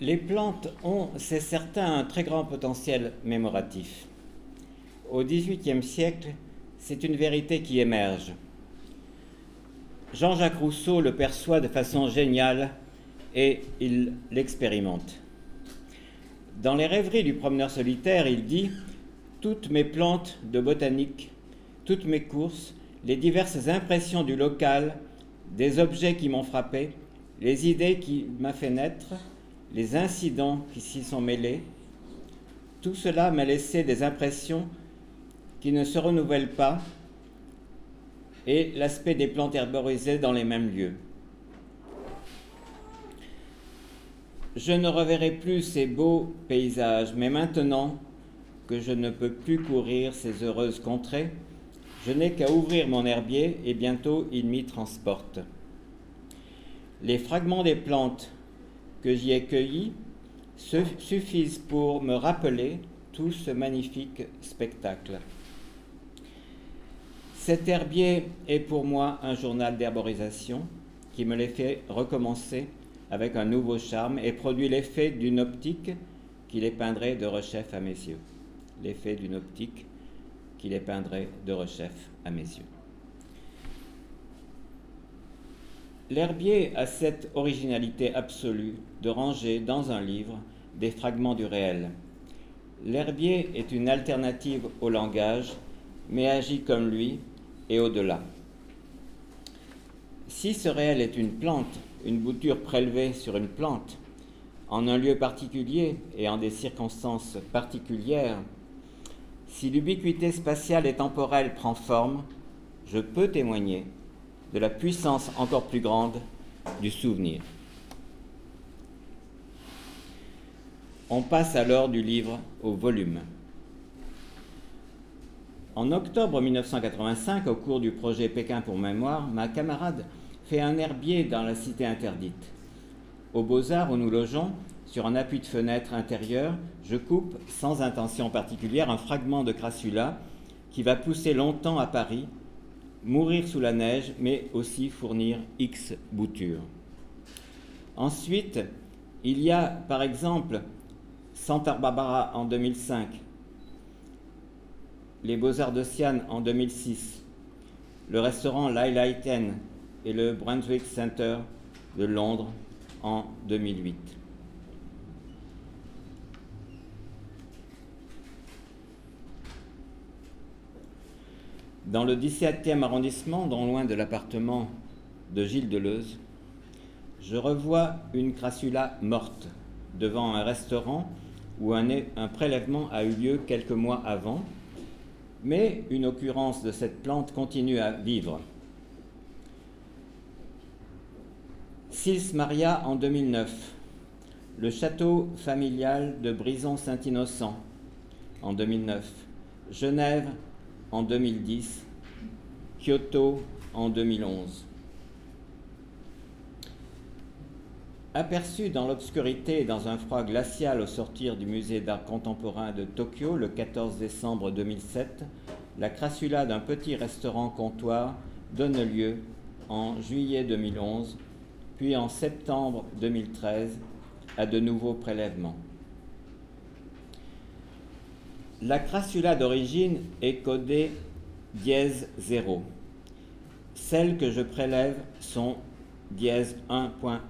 Les plantes ont, c'est certain, un très grand potentiel mémoratif. Au XVIIIe siècle, c'est une vérité qui émerge. Jean-Jacques Rousseau le perçoit de façon géniale et il l'expérimente. Dans les rêveries du promeneur solitaire, il dit Toutes mes plantes de botanique, toutes mes courses, les diverses impressions du local, des objets qui m'ont frappé, les idées qui m'a fait naître, les incidents qui s'y sont mêlés, tout cela m'a laissé des impressions qui ne se renouvellent pas et l'aspect des plantes herborisées dans les mêmes lieux. Je ne reverrai plus ces beaux paysages, mais maintenant que je ne peux plus courir ces heureuses contrées, je n'ai qu'à ouvrir mon herbier et bientôt il m'y transporte. Les fragments des plantes que j'y ai cueillis suffisent pour me rappeler tout ce magnifique spectacle. Cet herbier est pour moi un journal d'herborisation qui me les fait recommencer avec un nouveau charme et produit l'effet d'une optique qui les peindrait de rechef à mes yeux. L'effet d'une optique qui les peindrait de rechef à mes yeux. L'herbier a cette originalité absolue de ranger dans un livre des fragments du réel. L'herbier est une alternative au langage, mais agit comme lui et au-delà. Si ce réel est une plante, une bouture prélevée sur une plante, en un lieu particulier et en des circonstances particulières, si l'ubiquité spatiale et temporelle prend forme, je peux témoigner de la puissance encore plus grande du souvenir. On passe alors du livre au volume. En octobre 1985, au cours du projet Pékin pour mémoire, ma camarade fait un herbier dans la cité interdite. Aux Beaux-Arts où nous logeons, sur un appui de fenêtre intérieur, je coupe, sans intention particulière, un fragment de crassula qui va pousser longtemps à Paris, mourir sous la neige, mais aussi fournir X boutures. Ensuite, il y a par exemple Santa Barbara en 2005, les Beaux-Arts de Sienne en 2006, le restaurant Ten et le Brunswick Center de Londres en 2008. Dans le 17e arrondissement, non loin de l'appartement de Gilles Deleuze, je revois une crassula morte devant un restaurant où un, un prélèvement a eu lieu quelques mois avant mais une occurrence de cette plante continue à vivre. Sils Maria en 2009, le château familial de Brison-Saint-Innocent en 2009, Genève en 2010, Kyoto en 2011. Aperçu dans l'obscurité et dans un froid glacial au sortir du musée d'art contemporain de Tokyo le 14 décembre 2007, la crassula d'un petit restaurant comptoir donne lieu en juillet 2011, puis en septembre 2013 à de nouveaux prélèvements. La crassula d'origine est codée dièse 0. Celles que je prélève sont dièse 1.1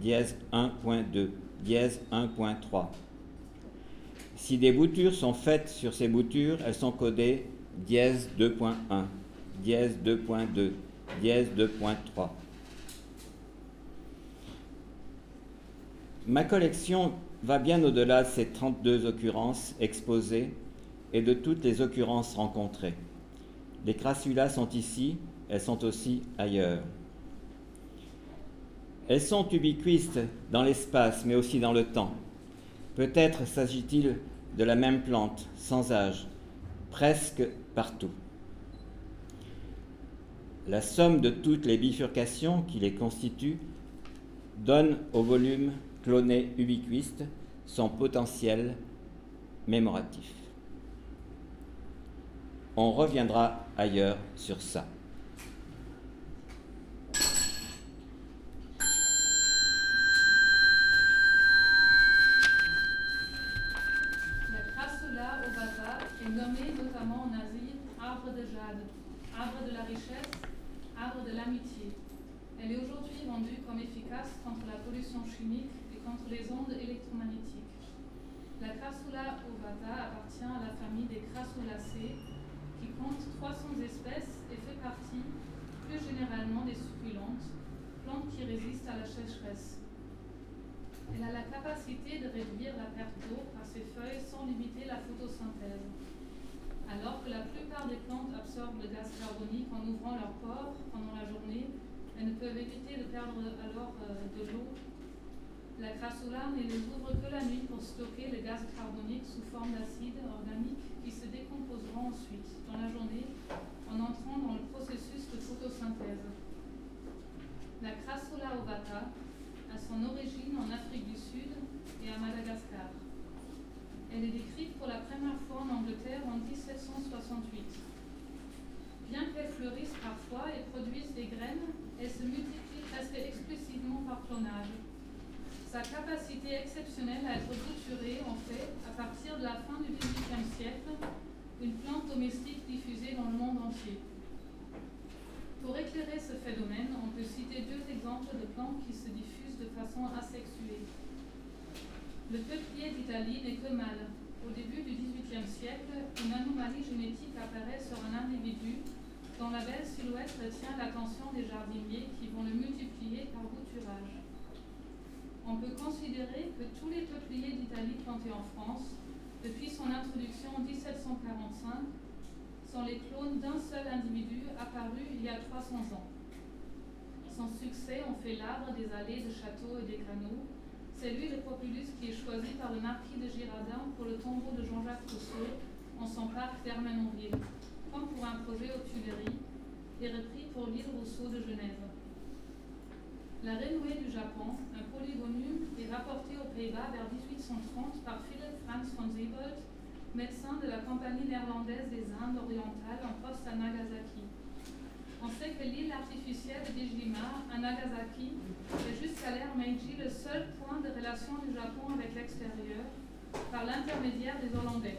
dièse 1.2, dièse 1.3. Si des boutures sont faites sur ces boutures, elles sont codées dièse 2.1, dièse 2.2, dièse 2.3. Ma collection va bien au-delà de ces 32 occurrences exposées et de toutes les occurrences rencontrées. Les crassulas sont ici, elles sont aussi ailleurs. Elles sont ubiquistes dans l'espace, mais aussi dans le temps. Peut-être s'agit-il de la même plante, sans âge, presque partout. La somme de toutes les bifurcations qui les constituent donne au volume cloné ubiquiste son potentiel mémoratif. On reviendra ailleurs sur ça. La crassula ovata est nommée notamment en Asie arbre de jade, arbre de la richesse, arbre de l'amitié. Elle est aujourd'hui vendue comme efficace contre la pollution chimique et contre les ondes électromagnétiques. La crassula ovata appartient à la famille des crassulacées qui compte 300 espèces et fait partie plus généralement des succulentes, plantes qui résistent à la sécheresse. Elle a la capacité de réduire la perte d'eau par ses feuilles sans limiter la photosynthèse. Alors que la plupart des plantes absorbent le gaz carbonique en ouvrant leurs pores pendant la journée, elles ne peuvent éviter de perdre alors euh, de l'eau la crassula ne les ouvre que la nuit pour stocker le gaz carbonique sous forme d'acide ensuite dans la journée en entrant dans le processus de photosynthèse. La crassula ovata a son origine en Afrique du Sud et à Madagascar. Elle est décrite pour la première fois en Angleterre en 1768. Bien qu'elle fleurisse parfois et produise des graines, elle se multiplie presque exclusivement par clonage. Sa capacité exceptionnelle à être bouturée en fait, à partir de la fin du XVIIIe siècle, une plante domestique diffusée dans le monde entier. Pour éclairer ce phénomène, on peut citer deux exemples de plantes qui se diffusent de façon asexuée. Le peuplier d'Italie n'est que mâle. Au début du XVIIIe siècle, une anomalie génétique apparaît sur un individu dont la belle silhouette retient l'attention des jardiniers qui vont le multiplier par bouturage on peut considérer que tous les peupliers d'Italie plantés en France, depuis son introduction en 1745, sont les clones d'un seul individu apparu il y a 300 ans. Son succès ont fait l'arbre des allées de châteaux et des canaux. C'est lui le populus qui est choisi par le marquis de Girardin pour le tombeau de Jean-Jacques Rousseau en son parc d'Hermenonville, comme pour un projet aux Tuileries, et repris pour l'île Rousseau de Genève. La renouée du Japon, un polygonium, est rapporté aux Pays-Bas vers 1830 par Philipp Franz von Siebold, médecin de la Compagnie néerlandaise des Indes orientales en poste à Nagasaki. On sait que l'île artificielle de Dijima, à Nagasaki, est jusqu'à l'ère Meiji le seul point de relation du Japon avec l'extérieur, par l'intermédiaire des Hollandais.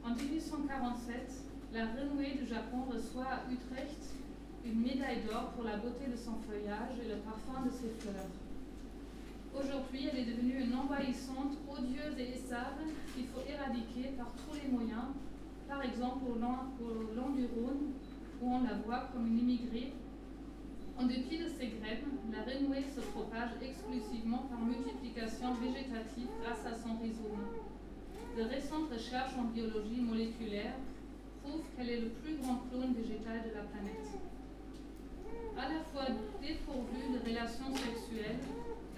En 1847, la renouée du Japon reçoit à Utrecht une médaille d'or pour la beauté de son feuillage et le parfum de ses fleurs. Aujourd'hui, elle est devenue une envahissante, odieuse et essave qu'il faut éradiquer par tous les moyens, par exemple au long, du Rhône, où on la voit comme une immigrée. En dépit de ces graines, la renouée se propage exclusivement par multiplication végétative grâce à son rhizome. De récentes recherches en biologie moléculaire prouvent qu'elle est le plus grand clone végétal de la planète à la fois dépourvu de relations sexuelles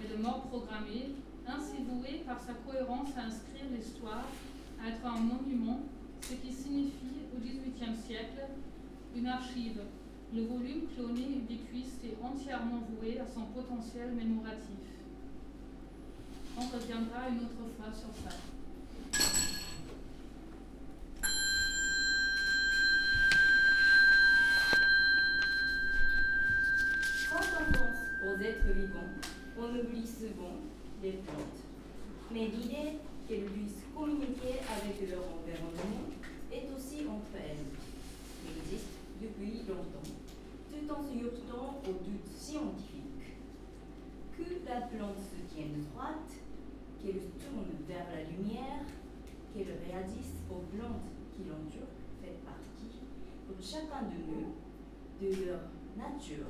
et de mort programmée, ainsi voué par sa cohérence à inscrire l'histoire, à être un monument, ce qui signifie au XVIIIe siècle une archive. Le volume cloné ubiquiste est entièrement voué à son potentiel mémoratif. On reviendra une autre fois sur ça. On oublie souvent les plantes. Mais l'idée qu'elles puissent communiquer avec leur environnement est aussi entre elles. Elle existe depuis longtemps, tout en se heurtant aux doutes scientifiques. Que la plante se tienne droite, qu'elle tourne vers la lumière, qu'elle réagisse aux plantes qui l'entourent fait partie, pour chacun de nous, de leur nature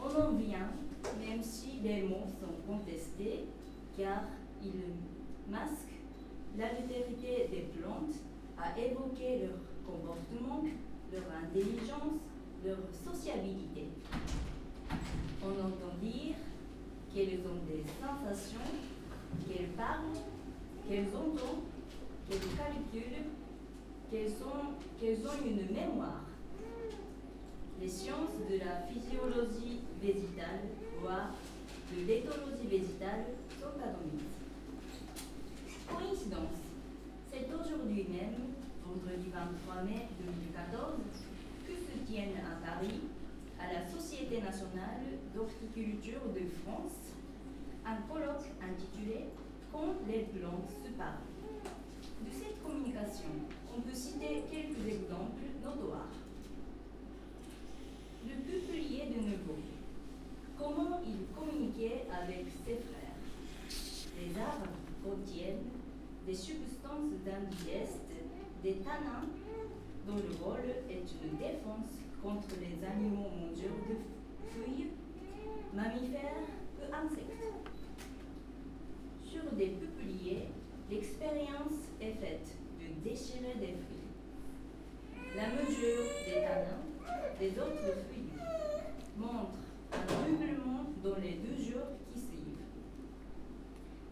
on en vient, même si les mots sont contestés, car ils masquent l'altérité des plantes à évoquer leur comportement, leur intelligence, leur sociabilité. On entend dire qu'elles ont des sensations, qu'elles parlent, qu'elles entendent, qu'elles calculent, qu'elles ont une mémoire les sciences de la physiologie végétale, voire de l'éthologie végétale, sont admises. Coïncidence, c'est aujourd'hui même, vendredi 23 mai 2014, que se tiennent à Paris, à la Société nationale d'horticulture de France, un colloque intitulé Quand les plantes se parlent. De cette communication, on peut citer quelques exemples notoires. Le peuplier de nouveau. Il communiquait avec ses frères Les arbres contiennent des substances d'indigeste, des tanins, dont le rôle est une défense contre les animaux mangeurs de feuilles, mammifères ou insectes. Sur des peupliers, l'expérience est faite de déchirer des fruits. La mesure des tanins des autres fruits montre doublement dans les deux jours qui suivent.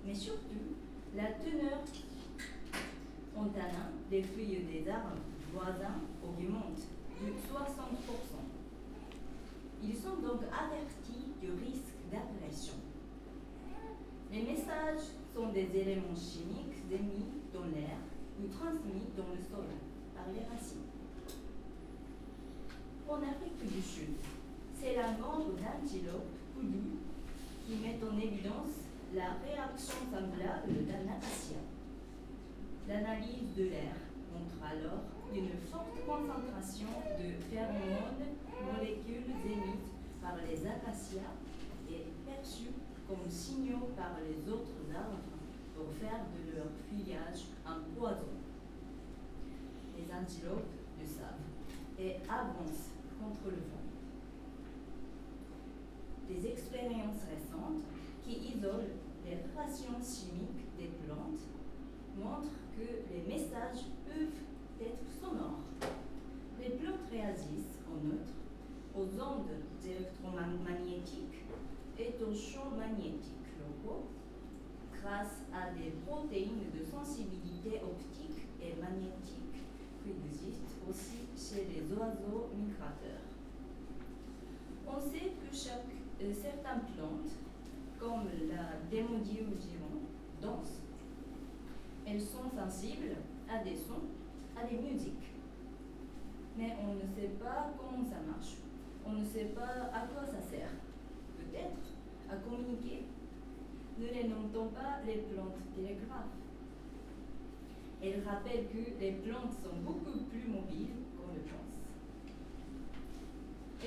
Mais surtout, la teneur en tanin des feuilles des arbres voisins augmente de 60%. Ils sont donc avertis du risque d'apparition. Les messages sont des éléments chimiques émis dans l'air ou transmis dans le sol par les racines. En Afrique du Sud, c'est la mort d'antilope poulue qui met en évidence la réaction semblable d'un acacia. L'analyse de l'air montre alors une forte concentration de phéromones, molécules émises par les acacias et perçues comme signaux par les autres arbres pour faire de leur feuillage un poison. Les antilopes le savent et avancent contre le vent. Expériences récentes qui isolent les relations chimiques des plantes montrent que les messages peuvent être sonores. Les plantes réagissent en outre aux ondes électromagnétiques et aux champs magnétiques locaux grâce à des protéines de sensibilité optique et magnétique qui existent aussi chez les oiseaux migrateurs. On sait que chaque, euh, certaines plantes, comme la démodium danse, elles sont sensibles à des sons, à des musiques. Mais on ne sait pas comment ça marche. On ne sait pas à quoi ça sert. Peut-être à communiquer. Ne les nommons pas les plantes télégraphes? Elle rappelle que les plantes sont beaucoup plus mobiles.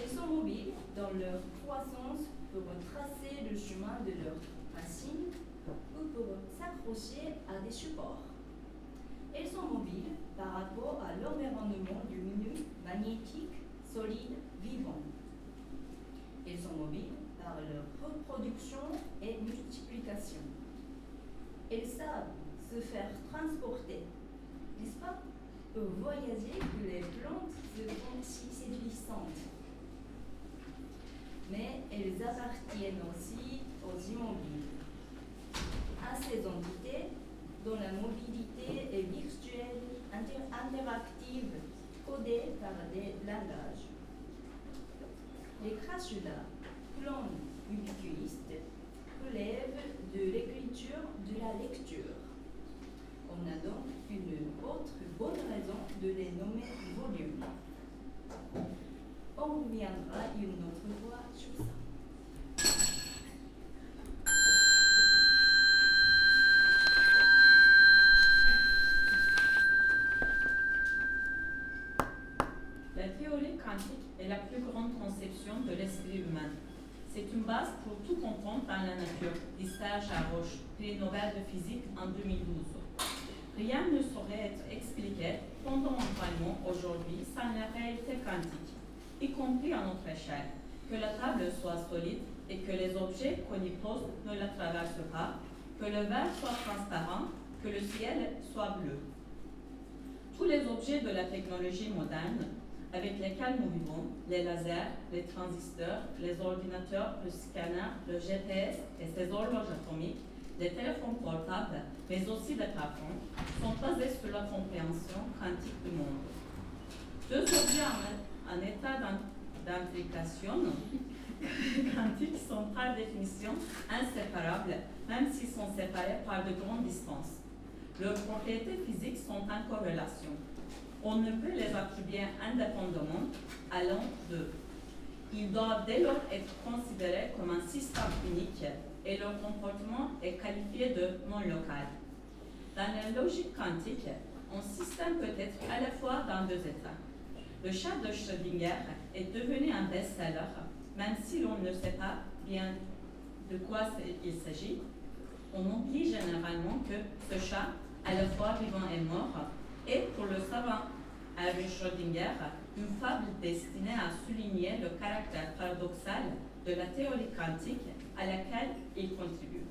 Elles sont mobiles dans leur croissance pour tracer le chemin de leurs racines ou pour s'accrocher à des supports. Elles sont mobiles par rapport à l'environnement du milieu magnétique, solide, vivant. Elles sont mobiles par leur reproduction et multiplication. Elles savent se faire transporter, n'est-ce pas Pour voyager que les plantes se font si séduisantes. Elles appartiennent aussi aux immobiles, à ces entités dont la mobilité est virtuelle, inter interactive, codée par des langages. Les crassulas, clones ubiquistes, relèvent de l'écriture de la lecture. On a donc une autre bonne raison de les nommer volumes. On reviendra une autre fois sur ça. La théorie quantique est la plus grande conception de l'esprit humain. C'est une base pour tout comprendre dans la nature, dit Serge Haroche, prix Nobel de physique en 2012. Rien ne saurait être expliqué fondamentalement aujourd'hui sans la réalité quantique, y compris à notre échelle. Que la table soit solide et que les objets qu'on y pose ne la traversent pas, que le verre soit transparent, que le ciel soit bleu. Tous les objets de la technologie moderne avec lesquels nous vivons, les lasers, les transistors, les ordinateurs, le scanner, le GPS et ses horloges atomiques, les téléphones portables, mais aussi les cartons, sont basés sur la compréhension quantique du monde. Deux objets en, en état d'implication quantique sont par définition inséparables, même s'ils sont séparés par de grandes distances. Leurs propriétés physiques sont en corrélation on ne peut les attribuer indépendamment allant d'eux. Ils doivent dès lors être considérés comme un système unique et leur comportement est qualifié de non local. Dans la logique quantique, un système peut être à la fois dans deux états. Le chat de Schrödinger est devenu un best-seller, même si l'on ne sait pas bien de quoi il s'agit. On oublie généralement que ce chat, à la fois vivant et mort, est pour le savant Erwin Schrödinger une fable destinée à souligner le caractère paradoxal de la théorie quantique à laquelle il contribue.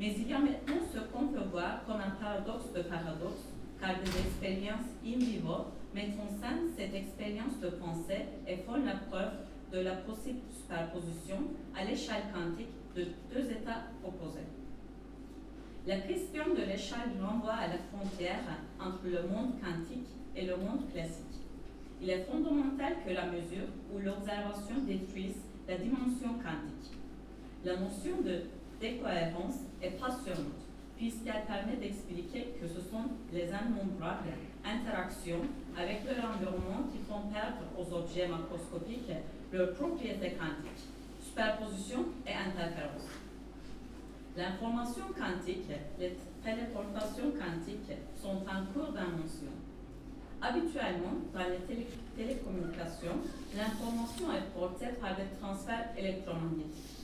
Mais il y a maintenant ce qu'on peut voir comme un paradoxe de paradoxe, car des expériences in vivo mettent en scène cette expérience de pensée et font la preuve de la possible superposition à l'échelle quantique de deux états opposés. La question de l'échelle renvoie à la frontière entre le monde quantique et le monde classique. Il est fondamental que la mesure ou l'observation détruise la dimension quantique. La notion de décohérence est passionnante, puisqu'elle permet d'expliquer que ce sont les innombrables interactions avec leur environnement qui font perdre aux objets macroscopiques leur propriété quantique, superposition et interférence. L'information quantique, les téléportations quantiques sont en cours d'invention. Habituellement, dans les télécommunications, l'information est portée par des transferts électromagnétiques.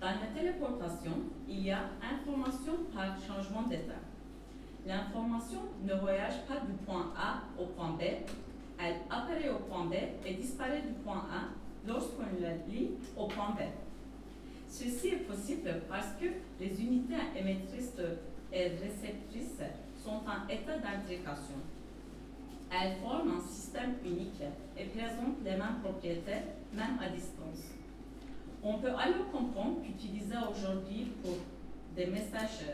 Dans la téléportation, il y a information par changement d'état. L'information ne voyage pas du point A au point B, elle apparaît au point B et disparaît du point A lorsqu'on la lit au point B. Ceci est possible parce que les unités émettrices et réceptrices sont en état d'intrication. Elles forment un système unique et présentent les mêmes propriétés, même à distance. On peut alors comprendre qu'utiliser aujourd'hui pour des messages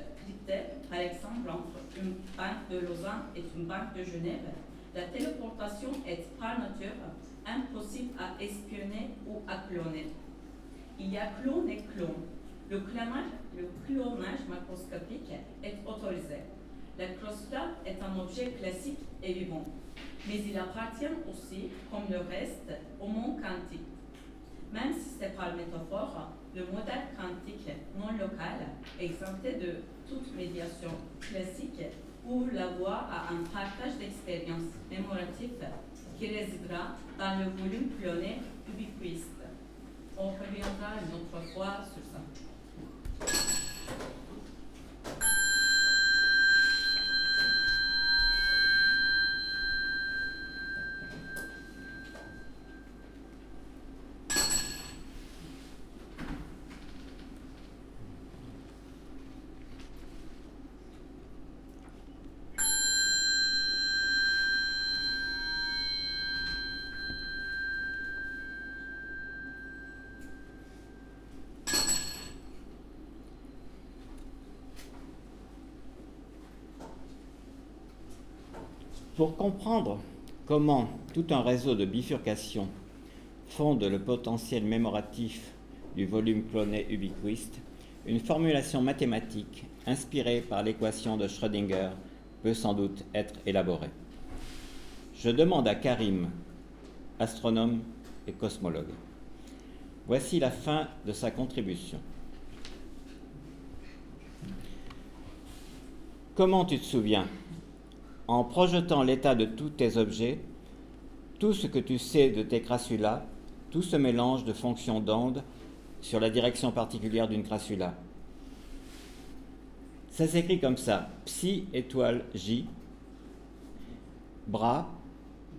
par exemple entre une banque de Lausanne et une banque de Genève, la téléportation est par nature impossible à espionner ou à cloner. Il y a clone et clone. Le clonage, le clonage macroscopique est autorisé. La crossfire est un objet classique et vivant mais il appartient aussi, comme le reste, au monde quantique. Même si c'est par métaphore, le modèle quantique non local, exempté de toute médiation classique, ouvre la voie à un partage d'expériences mémoratives qui résidera dans le volume cloné ubiquiste. On reviendra une autre fois sur ça. Pour comprendre comment tout un réseau de bifurcation fonde le potentiel mémoratif du volume cloné ubiquiste, une formulation mathématique inspirée par l'équation de Schrödinger peut sans doute être élaborée. Je demande à Karim, astronome et cosmologue. Voici la fin de sa contribution. Comment tu te souviens en projetant l'état de tous tes objets, tout ce que tu sais de tes crassulas, tout ce mélange de fonctions d'onde sur la direction particulière d'une crassula. Ça s'écrit comme ça, psi étoile J, bras,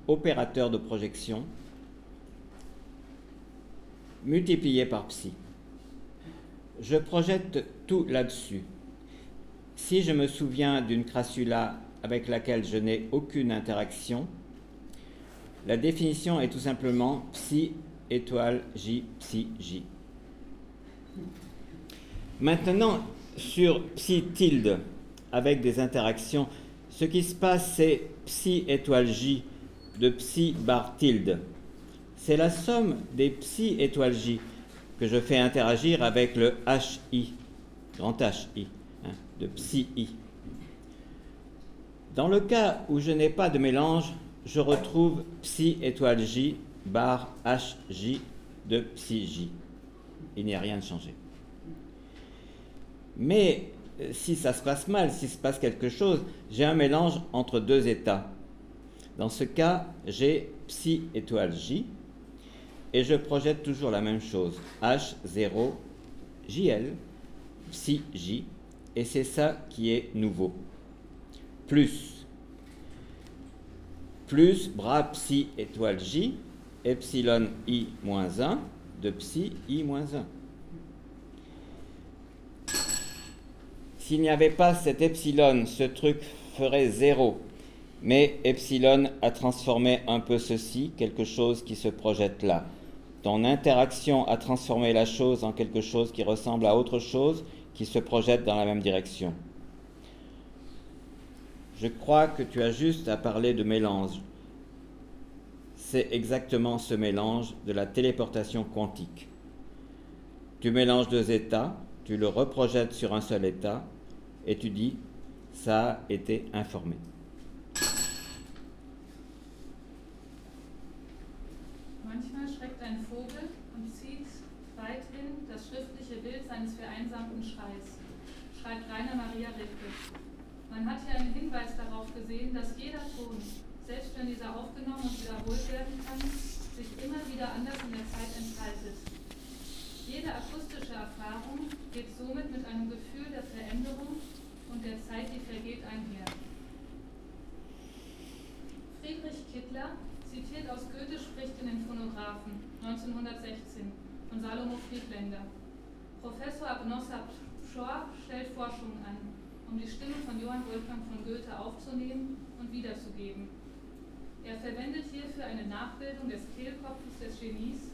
opérateur de projection, multiplié par psi. Je projette tout là-dessus. Si je me souviens d'une crassula avec laquelle je n'ai aucune interaction, la définition est tout simplement psi étoile j psi j. Maintenant, sur psi tilde avec des interactions, ce qui se passe, c'est psi étoile j de psi bar tilde. C'est la somme des psi étoile j que je fais interagir avec le hi, grand hi, hein, de psi i. Dans le cas où je n'ai pas de mélange, je retrouve psi étoile j bar hj de psi j. Il n'y a rien de changé. Mais euh, si ça se passe mal, si se passe quelque chose, j'ai un mélange entre deux états. Dans ce cas, j'ai psi étoile J et je projette toujours la même chose, H0 JL, psi J, et c'est ça qui est nouveau. Plus, plus bras psi étoile J, epsilon I moins 1 de psi I moins 1. S'il n'y avait pas cet epsilon, ce truc ferait zéro. Mais epsilon a transformé un peu ceci, quelque chose qui se projette là. Ton interaction a transformé la chose en quelque chose qui ressemble à autre chose qui se projette dans la même direction. Je crois que tu as juste à parler de mélange. C'est exactement ce mélange de la téléportation quantique. Tu mélanges deux états, tu le reprojettes sur un seul état, et tu dis, ça a été informé. Manchmal schreckt ein Vogel und zieht weithin das schriftliche Bild seines vereinsamten Schreis, schreibt Rainer Maria Gesehen, dass jeder Ton, selbst wenn dieser aufgenommen und wiederholt werden kann, sich immer wieder anders in der Zeit entfaltet. Jede akustische Erfahrung geht somit mit einem Gefühl der Veränderung und der Zeit, die vergeht, einher. Friedrich Kittler zitiert aus Goethe spricht in den Phonographen 1916 von Salomo Friedländer. Professor Abnossab Schor stellt Forschungen an, um die Stimme von Johann Wolfgang von Goethe aufzunehmen und wiederzugeben. Er verwendet hierfür eine Nachbildung des Kehlkopfes des Genies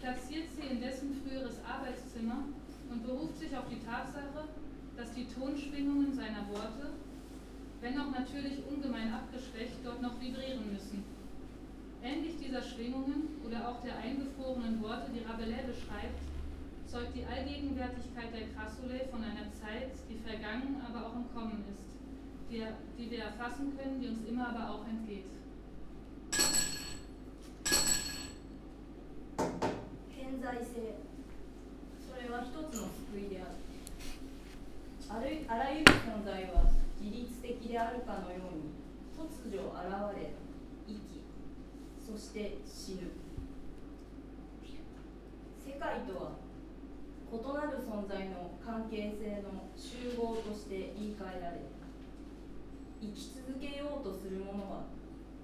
platziert sie in dessen früheres Arbeitszimmer und beruft sich auf die Tatsache, dass die Tonschwingungen seiner Worte, wenn auch natürlich ungemein abgeschwächt, dort noch vibrieren müssen. Ähnlich dieser Schwingungen oder auch der eingefrorenen Worte, die Rabelais beschreibt, zeugt die Allgegenwärtigkeit der Krassole von einer Zeit, die vergangen, aber auch im Kommen ist, die, die wir erfassen können, die uns immer aber auch entgeht. 偏在性それは一つの救いであるあるあらゆる存在は自律的であるかのように突如現れ生きそして死ぬ世界とは 異なる存在の関係性の集合として言い換えられ生き続けようとする者は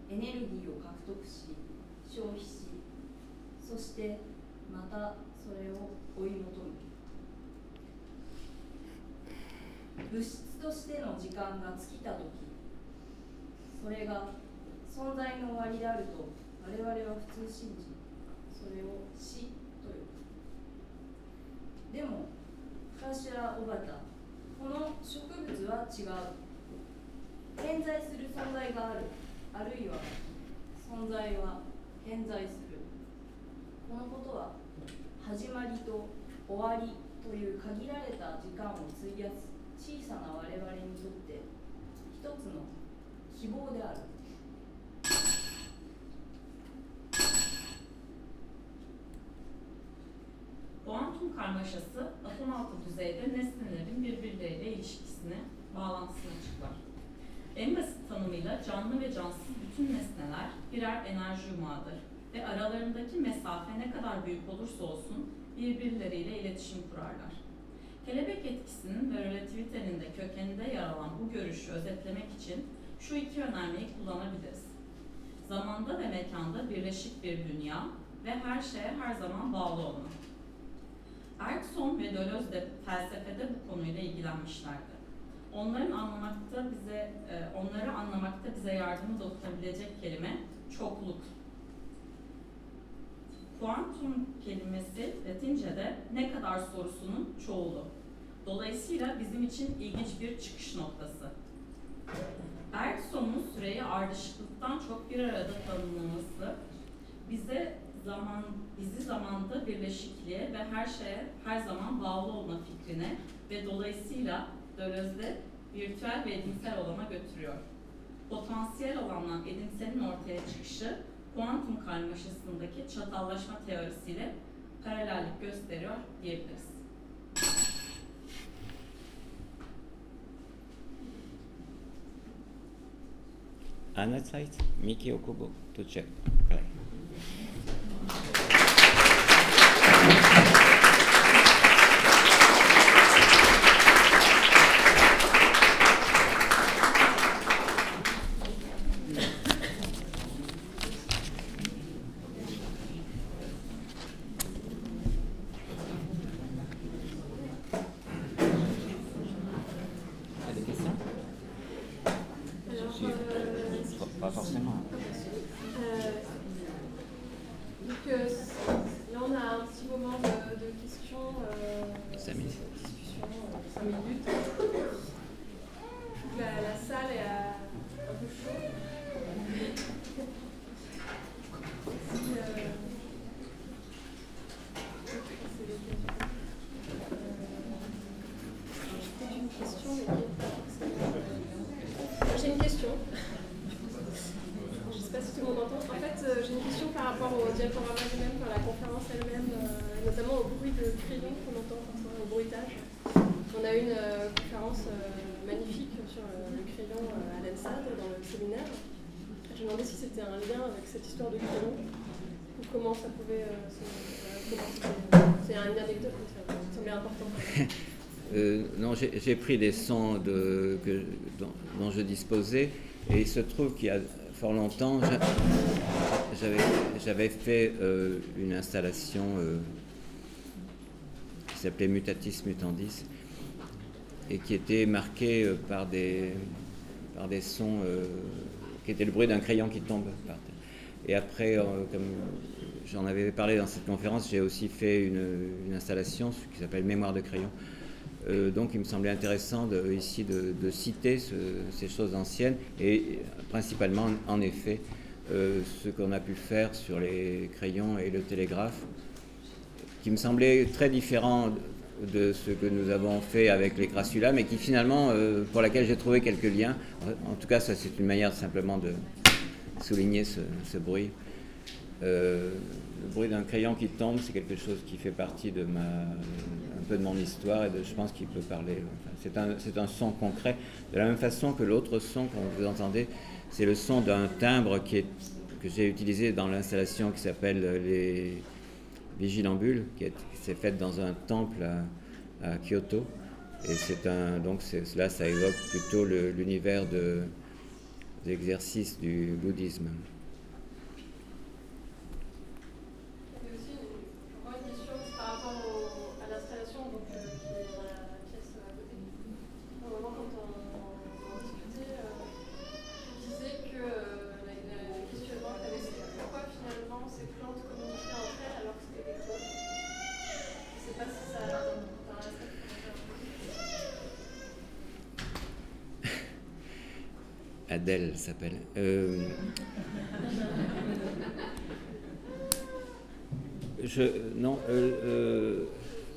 エネルギーを獲得し消費しそしてまたそれを追い求め物質としての時間が尽きた時それが存在の終わりであると我々は普通信じそれを死とでもフラシュラ・オバタこの植物は違う。偏在する存在がある。あるいは存在は偏在する。このことは始まりと終わりという限られた時間を費やす小さな我々にとって一つの希望である。Karmaşası atom altı düzeyde nesnelerin birbirleriyle ilişkisini, bağlantısını açıklar. En basit tanımıyla canlı ve cansız bütün nesneler birer enerji yumağıdır ve aralarındaki mesafe ne kadar büyük olursa olsun birbirleriyle iletişim kurarlar. Kelebek etkisinin ve relativitenin de kökeninde yer alan bu görüşü özetlemek için şu iki önermeyi kullanabiliriz. Zamanda ve mekanda birleşik bir dünya ve her şeye her zaman bağlı olmak. Erkson ve Deleuze de felsefede bu konuyla ilgilenmişlerdi. Onların anlamakta bize, e, onları anlamakta bize yardımı dokunabilecek kelime çokluk. Kuantum kelimesi Latince'de ne kadar sorusunun çoğulu. Dolayısıyla bizim için ilginç bir çıkış noktası. Bergson'un süreyi ardışıklıktan çok bir arada tanımlaması bize zaman bizi zamanda birleşikliğe ve her şeye her zaman bağlı olma fikrine ve dolayısıyla Döloz'de virtüel ve edimsel olana götürüyor. Potansiyel olandan edimselin ortaya çıkışı kuantum karmaşasındaki çatallaşma teorisiyle paralellik gösteriyor diyebiliriz. Anna Zeit, Miki Okubo, Tutschek, Play. Pas- forcément. euh, donc euh, là, on a un petit moment de, de questions. Euh, Cinq minutes. Discussion, euh, cinq minutes. La, la salle est euh, un peu chaude. Si, euh, c'est l'occasion. Euh, j'ai peut-être une question, mais qui est pas forcément, euh, J'ai une question. Je ne sais pas si tout le monde entend. En fait, euh, j'ai une question par rapport au diaporama lui-même, par la conférence elle-même, euh, notamment au bruit de crayon qu'on entend parfois, au bruitage. On a eu une euh, conférence euh, magnifique sur euh, le crayon euh, à l'ENSAD, dans le séminaire. Je me demandais si c'était un lien avec cette histoire de crayon, ou comment ça pouvait... euh, euh, C'est une anecdote, mais me semblait important. Euh, non, j'ai pris des sons dont, je disposais et il se trouve qu'il y a fort longtemps, j'a- j'avais fait une installation qui s'appelait Mutatis Mutandis et qui était marquée par des, par des sons qui étaient le bruit d'un crayon qui tombe par terre. Et après, euh, comme j'en avais parlé dans cette conférence, j'ai aussi fait une, installation qui s'appelle Mémoire de crayon. Euh, donc il me semblait intéressant ici de, citer ce- ces choses anciennes et principalement en effet euh, ce qu'on a pu faire sur les crayons et le télégraphe qui me semblait très différent de ce que nous avons fait avec les crassula mais qui finalement euh, pour laquelle j'ai trouvé quelques liens en tout cas ça c'est une manière simplement de souligner ce, bruit euh, le bruit d'un crayon qui tombe, c'est quelque chose qui fait partie de ma, un peu de mon histoire et de, je pense qu'il peut parler. c'est un, un son concret. De la même façon que l'autre son que vous entendez, c'est le son d'un timbre qui est, que j'ai utilisé dans l'installation qui s'appelle les Vigilambules, qui, est- qui s'est faite dans un temple à, Kyoto. Et c'est un, donc là, ça évoque plutôt l'univers de, d'exercice du bouddhisme. Il y a aussi une, encore une question c'est par rapport au- à l'installation donc, euh, qui est dans la pièce à côté. Au moment quand on, on discutait, euh, tu disais que euh, le, le questionnement que tu avais, c'était pourquoi finalement ces plantes communiquaient entre elles alors que c'était des clones. Je ne sais pas si ça t'intéresse de commenter un peu. Adèle Euh, je, non, euh, euh,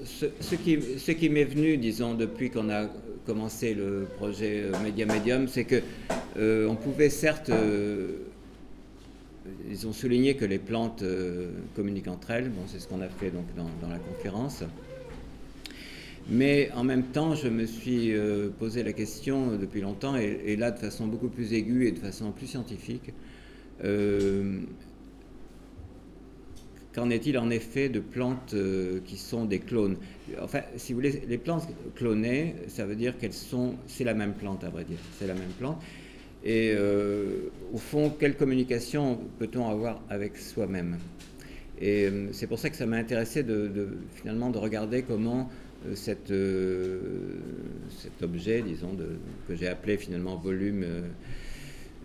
ce, ce qui, ce qui m'est venu, disons, depuis qu'on a commencé le projet Media Medium, c'est que on pouvait certes, ils ont souligné que les plantes communiquent entre elles. Bon, c'est ce qu'on a fait donc dans la conférence. Mais en même temps, je me suis euh, posé la question euh, depuis longtemps, et, là de façon beaucoup plus aiguë et de façon plus scientifique. euh, Qu'en est-il en effet de plantes qui sont des clones? Enfin, si vous voulez, les plantes clonées, ça veut dire qu'elles sont, c'est la même plante à vrai dire, c'est la même plante. Et au fond, quelle communication peut-on avoir avec soi-même? Et c'est pour ça que ça m'a intéressé de, finalement de regarder comment cette, euh, cet objet, disons, que j'ai appelé finalement volume euh,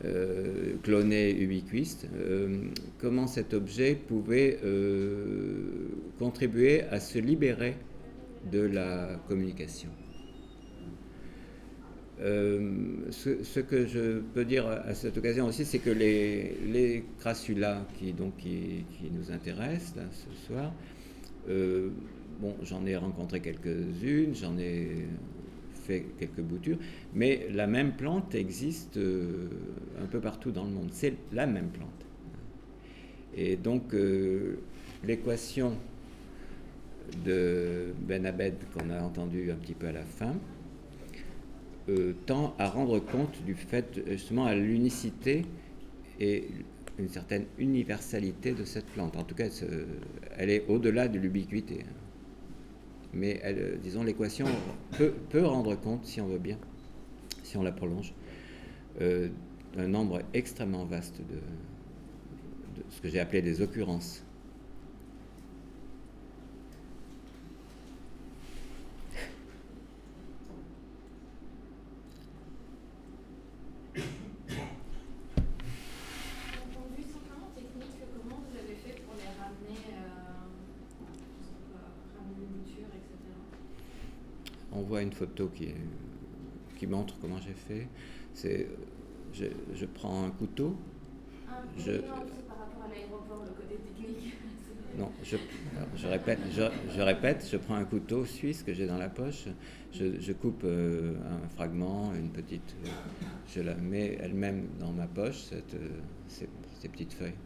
euh, cloné ubiquiste, euh, comment cet objet pouvait euh, contribuer à se libérer de la communication. Euh, ce, que je peux dire à cette occasion aussi, c'est que les, les crassulas qui, donc, qui, nous intéressent là, ce soir, euh, bon, j'en ai rencontré quelques-unes, j'en ai fait quelques boutures, mais la même plante existe euh, un peu partout dans le monde. C'est la même plante. Et donc, euh, l'équation de Ben Abed qu'on a entendue un petit peu à la fin, euh, tend à rendre compte du fait, justement, à l'unicité et une certaine universalité de cette plante. En tout cas, elle est au-delà de l'ubiquité. Mais, elle, disons, l'équation peut, rendre compte, si on veut bien, si on la prolonge, euh, d'un nombre extrêmement vaste de ce que j'ai appelé des occurrences. Une photo qui, qui montre comment j'ai fait. C'est, je, je, prends un couteau. Ah, je, non, par rapport à l'aéroport, le côté technique. Non, je, je, répète, je, je, répète, je prends un couteau suisse que j'ai dans la poche, je, je coupe euh, un fragment, une petite, euh, je la mets elle-même dans ma poche, cette, euh, ces, ces, petites feuilles.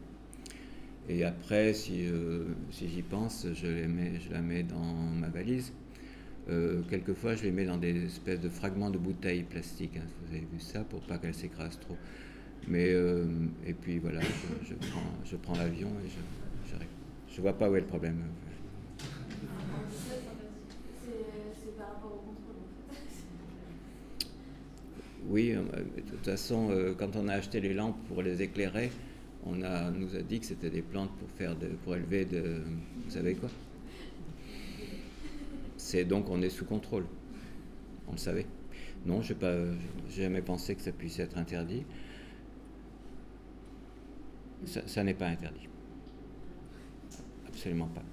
Et après, si, euh, si j'y pense, je, les mets, je la mets dans ma valise. Euh, quelquefois, je les mets dans des espèces de fragments de bouteilles plastiques. Hein, vous avez vu ça pour pas qu'elles s'écrasent trop. Mais euh, et puis voilà, je, prends, je prends l'avion et je, je, vois pas où est le problème. Oui, euh, de toute façon, euh, quand on a acheté les lampes pour les éclairer, on a, nous a dit que c'était des plantes pour faire de, pour élever de, vous savez quoi? Donc on est sous contrôle. On le savait. Non, je n'ai jamais pensé que ça puisse être interdit. Ça, n'est pas interdit. Absolument pas.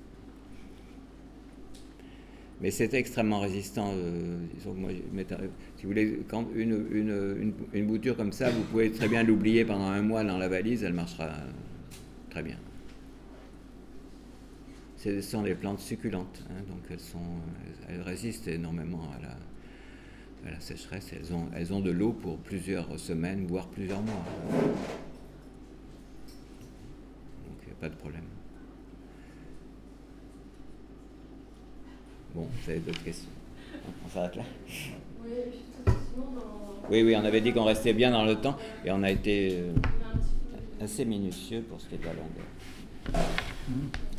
Mais c'est extrêmement résistant. Euh, si vous voulez, quand une, bouture comme ça, vous pouvez très bien l'oublier pendant un mois dans la valise, elle marchera très bien. Ce sont des plantes succulentes, hein, donc elles, sont, elles résistent énormément à la, à la sécheresse. Elles ont, elles ont de l'eau pour plusieurs semaines, voire plusieurs mois. Donc il n'y a pas de problème. Bon, vous avez d'autres questions? On s'arrête là Oui, sinon dans... oui, oui, on avait dit qu'on restait bien dans le temps et on a été euh, assez minutieux pour ce qui est de la longueur. Mmh.